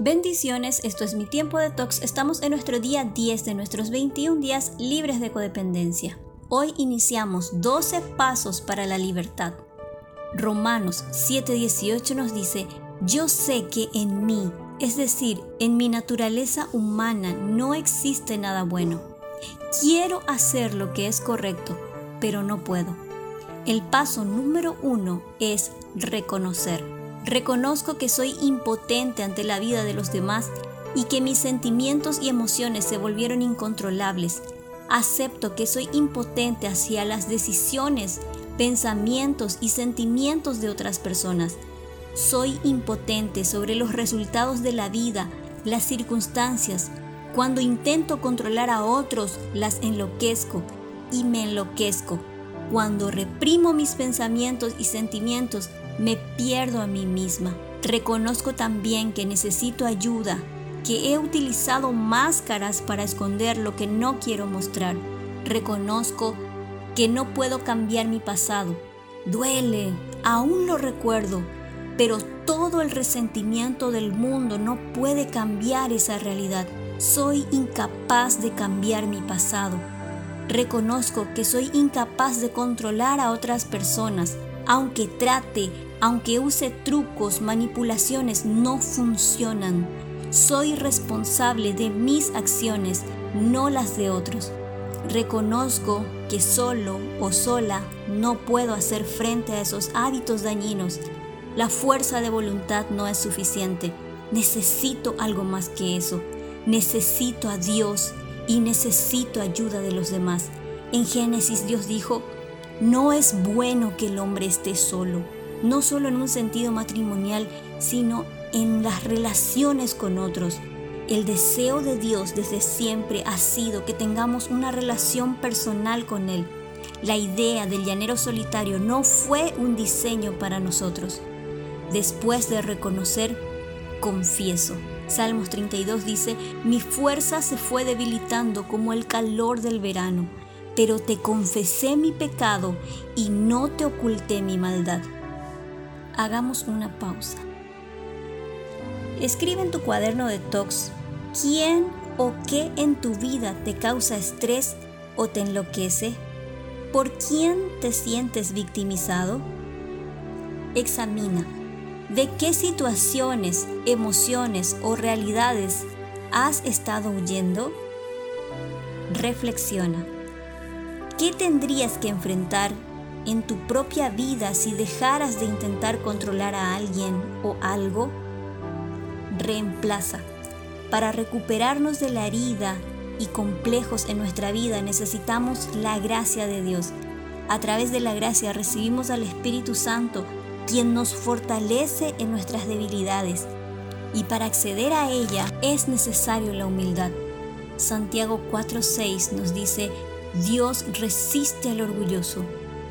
Bendiciones, esto es mi tiempo de tox. Estamos en nuestro día 10 de nuestros 21 días libres de codependencia. Hoy iniciamos 12 pasos para la libertad. Romanos 7:18 nos dice, yo sé que en mí, es decir, en mi naturaleza humana, no existe nada bueno. Quiero hacer lo que es correcto, pero no puedo. El paso número uno es reconocer. Reconozco que soy impotente ante la vida de los demás y que mis sentimientos y emociones se volvieron incontrolables. Acepto que soy impotente hacia las decisiones, pensamientos y sentimientos de otras personas. Soy impotente sobre los resultados de la vida, las circunstancias. Cuando intento controlar a otros, las enloquezco y me enloquezco. Cuando reprimo mis pensamientos y sentimientos, me pierdo a mí misma. Reconozco también que necesito ayuda, que he utilizado máscaras para esconder lo que no quiero mostrar. Reconozco que no puedo cambiar mi pasado. Duele, aún lo recuerdo, pero todo el resentimiento del mundo no puede cambiar esa realidad. Soy incapaz de cambiar mi pasado. Reconozco que soy incapaz de controlar a otras personas. Aunque trate, aunque use trucos, manipulaciones, no funcionan. Soy responsable de mis acciones, no las de otros. Reconozco que solo o sola no puedo hacer frente a esos hábitos dañinos la fuerza de voluntad no es suficiente. Necesito algo más que eso. Necesito a Dios y necesito ayuda de los demás. En Génesis Dios dijo, no es bueno que el hombre esté solo, no solo en un sentido matrimonial, sino en las relaciones con otros. El deseo de Dios desde siempre ha sido que tengamos una relación personal con Él. La idea del llanero solitario no fue un diseño para nosotros. Después de reconocer, confieso. Salmos 32 dice, mi fuerza se fue debilitando como el calor del verano, pero te confesé mi pecado y no te oculté mi maldad. Hagamos una pausa. Escribe en tu cuaderno de tox quién o qué en tu vida te causa estrés o te enloquece. ¿Por quién te sientes victimizado? Examina ¿De qué situaciones, emociones o realidades has estado huyendo? Reflexiona. ¿Qué tendrías que enfrentar en tu propia vida si dejaras de intentar controlar a alguien o algo? Reemplaza. Para recuperarnos de la herida y complejos en nuestra vida necesitamos la gracia de Dios. A través de la gracia recibimos al Espíritu Santo quien nos fortalece en nuestras debilidades, y para acceder a ella es necesario la humildad. Santiago 4:6 nos dice, Dios resiste al orgulloso,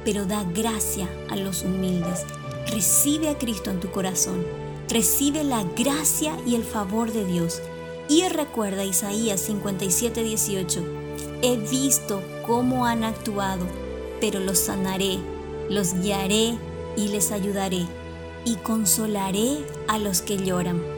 pero da gracia a los humildes. Recibe a Cristo en tu corazón, recibe la gracia y el favor de Dios. Y recuerda Isaías 57:18, he visto cómo han actuado, pero los sanaré, los guiaré y les ayudaré, y consolaré a los que lloran